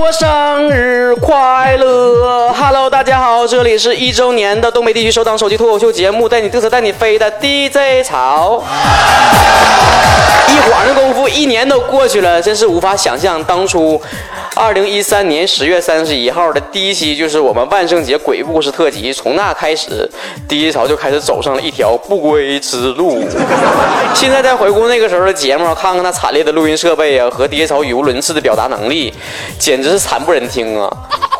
我生日快乐。大家好，这里是一周年的东北地区首档手机脱口秀节目，带你嘚瑟带你飞的 DJ 潮。一晃的功夫，一年都过去了，真是无法想象当初，二零一三年十月三十一号的第一期就是我们万圣节鬼故事特辑。从那开始，DJ 潮就开始走上了一条不归之路。现在再回顾那个时候的节目，看看那惨烈的录音设备啊，和 DJ 潮语无伦次的表达能力，简直是惨不忍听啊！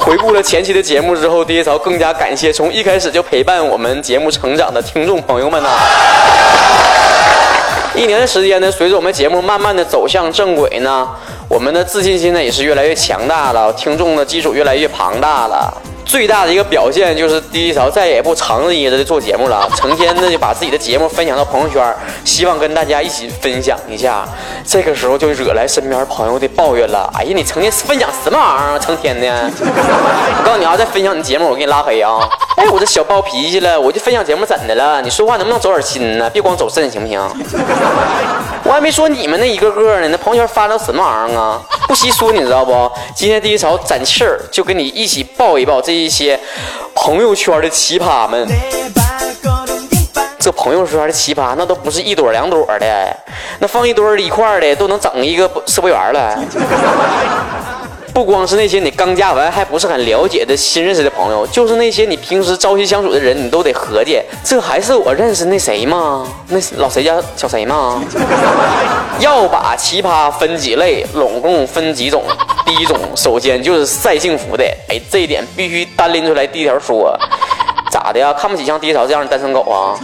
回顾了前期的节目之后，DJ 潮更加感谢从一开始就陪伴我们节目成长的听众朋友们呐。一年的时间呢，随着我们节目慢慢的走向正轨呢，我们的自信心呢也是越来越强大了，听众的基础越来越庞大了。最大的一个表现就是第一条再也不藏着掖着的做节目了，成天的就把自己的节目分享到朋友圈，希望跟大家一起分享一下。这个时候就惹来身边朋友的抱怨了：“哎呀，你成天分享什么玩意儿啊？成天的！我告诉你啊，再分享你节目，我给你拉黑啊！哎，我这小暴脾气了，我就分享节目怎的了？你说话能不能走点心呢？别光走肾行不行？我还没说你们那一个个呢，那朋友圈发的什么玩意儿啊？不稀说，你知道不？今天第一潮攒气儿，就跟你一起抱一抱这。一些朋友圈的奇葩们，这朋友圈的奇葩那都不是一朵两朵的，那放一堆一块的都能整一个社会园了。不光是那些你刚加完还不是很了解的新认识的朋友，就是那些你平时朝夕相处的人，你都得合计，这还是我认识那谁吗？那老谁家小谁吗？要把奇葩分几类，拢共分几种。第一种，首先就是晒幸福的，哎，这一点必须单拎出来第一条说。咋的呀？看不起像爹潮这样的单身狗啊？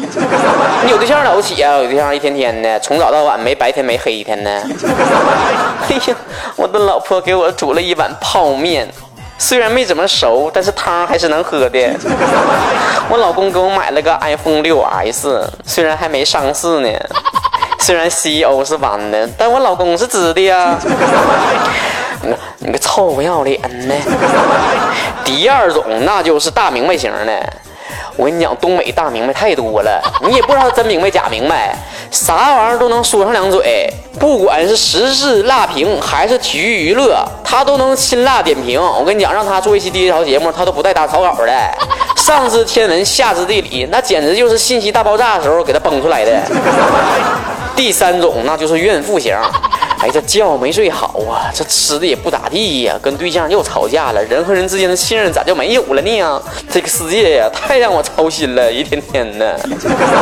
你有对象了不起啊？有对象一天天的，从早到晚没白天没黑天的。哎呀，我的老婆给我煮了一碗泡面，虽然没怎么熟，但是汤还是能喝的。我老公给我买了个 iPhone 6s，虽然还没上市呢，虽然 CEO 是弯的，但我老公是直的呀。你个臭不要脸的！第二种那就是大明白型的。我跟你讲，东北大明白太多了，你也不知道他真明白假明白，啥玩意儿都能说上两嘴。不管是时事辣评还是体育娱乐，他都能辛辣点评。我跟你讲，让他做一期第一条节目，他都不带打草稿的。上知天文，下知地理，那简直就是信息大爆炸的时候给他崩出来的。第三种那就是怨妇型。哎，这觉没睡好啊，这吃的也不咋地呀，跟对象又吵架了，人和人之间的信任咋就没有了呢？这个世界呀，太让我操心了，一天天的。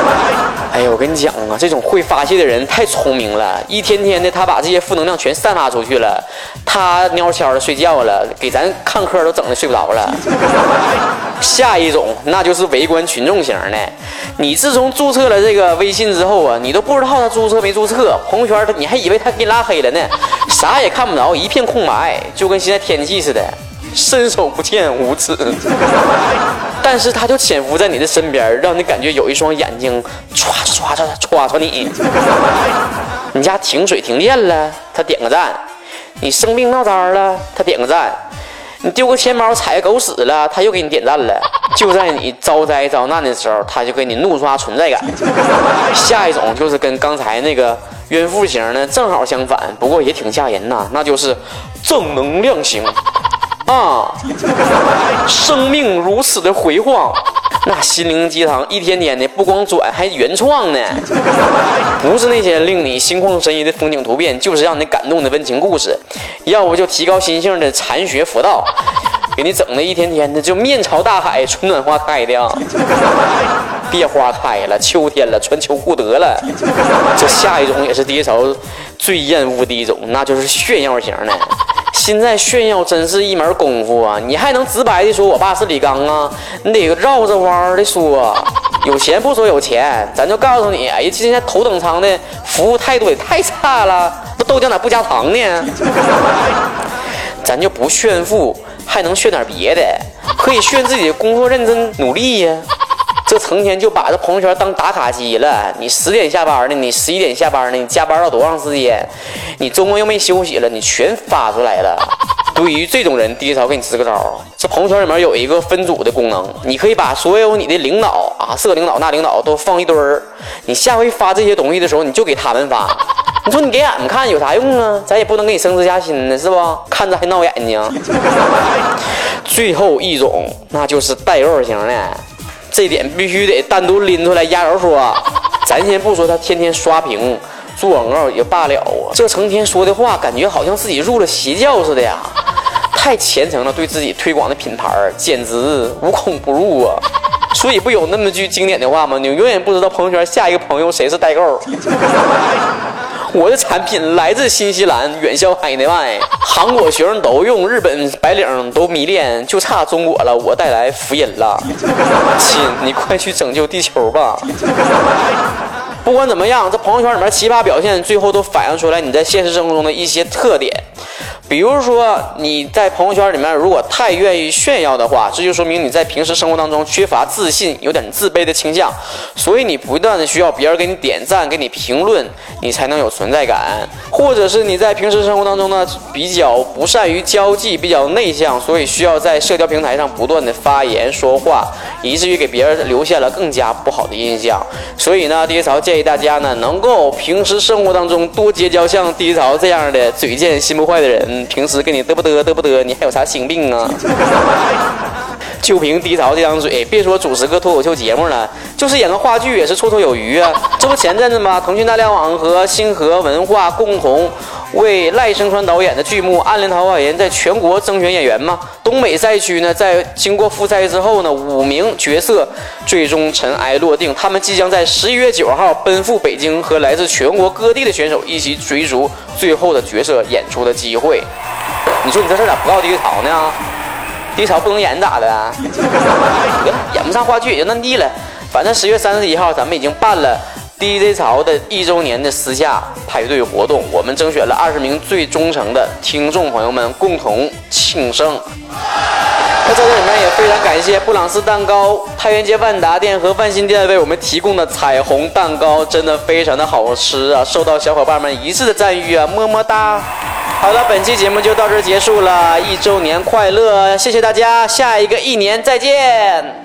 哎呀，我跟你讲啊，这种会发泄的人太聪明了，一天天的他把这些负能量全散发出去了，他蔫悄的睡觉了，给咱看客都整的睡不着了。下一种那就是围观群众型的，你自从注册了这个微信之后啊，你都不知道他注册没注册，朋友圈他你还以为他给你拉黑了呢，啥也看不着，一片空白，就跟现在天气似的，伸手不见五指。但是他就潜伏在你的身边，让你感觉有一双眼睛唰唰唰唰唰你。你家停水停电了，他点个赞；你生病闹灾了，他点个赞。你丢个钱包踩个狗屎了，他又给你点赞了。就在你遭灾遭难的时候，他就给你怒刷存在感。下一种就是跟刚才那个怨妇型的正好相反，不过也挺吓人呐，那就是正能量型啊！生命如此的辉煌。那心灵鸡汤一天天的，不光转，还原创呢。不是那些令你心旷神怡的风景图片，就是让你感动的温情故事。要不就提高心性的禅学佛道，给你整的一天天的就面朝大海，春暖花开的啊。别花开了，秋天了，穿秋裤得了。这下一种也是低潮最厌恶的一种，那就是炫耀型的。现在炫耀真是一门功夫啊！你还能直白的说我爸是李刚啊？你得绕着弯儿的说。有钱不说有钱，咱就告诉你，哎呀，现在头等舱的服务态度也太差了，那豆浆咋不加糖呢？咱就不炫富，还能炫点别的，可以炫自己的工作认真努力呀。这成天就把这朋友圈当打卡机了。你十点下班呢，你十一点下班呢，你加班到多长时间？你周末又没休息了，你全发出来了。对于这种人，第一条给你支个招，这朋友圈里面有一个分组的功能，你可以把所有你的领导啊，这领导那领导都放一堆儿。你下回发这些东西的时候，你就给他们发。你说你给俺们看有啥用啊？咱也不能给你升职加薪呢是不？看着还闹眼睛。最后一种，那就是带肉型的，这点必须得单独拎出来压轴说。咱先不说他天天刷屏做广告也罢了啊，这成天说的话，感觉好像自己入了邪教似的呀。太虔诚了，对自己推广的品牌简直无孔不入啊。所以不有那么句经典的话吗？你永远不知道朋友圈下一个朋友谁是代购。我的产品来自新西兰，远销海内外，韩国学生都用，日本白领都迷恋，就差中国了。我带来福音了，亲，你快去拯救地球吧！不管怎么样，这朋友圈里面奇葩表现，最后都反映出来你在现实生活中的一些特点。比如说你在朋友圈里面如果太愿意炫耀的话，这就说明你在平时生活当中缺乏自信，有点自卑的倾向，所以你不断的需要别人给你点赞、给你评论，你才能有存在感。或者是你在平时生活当中呢比较不善于交际，比较内向，所以需要在社交平台上不断的发言说话，以至于给别人留下了更加不好的印象。所以呢，第一槽建议大家呢能够平时生活当中多结交像第一槽这样的嘴贱心不坏的人。平时跟你嘚不嘚嘚不嘚，你还有啥心病啊？就凭低潮这张嘴，别说主持个脱口秀节目了，就是演个话剧也是绰绰有余啊！这不前阵子吗？腾讯大联网和星河文化共同为赖声川导演的剧目《暗恋桃花源》在全国征选演员吗？东北赛区呢，在经过复赛之后呢，五名角色最终尘埃落定，他们即将在十一月九号奔赴北京，和来自全国各地的选手一起追逐最后的角色演出的机会。你说你这事儿咋不告低潮呢？低潮不能演咋的？演不上话剧也就那地了。反正十月三十一号咱们已经办了 DJ 潮的一周年的私下派对活动，我们征选了二十名最忠诚的听众朋友们共同庆生。那在这里面也非常感谢布朗斯蛋糕、太原街万达店和万新店为我们提供的彩虹蛋糕，真的非常的好吃啊！受到小伙伴们一致的赞誉啊，么么哒。好了，本期节目就到这儿结束了，一周年快乐！谢谢大家，下一个一年再见。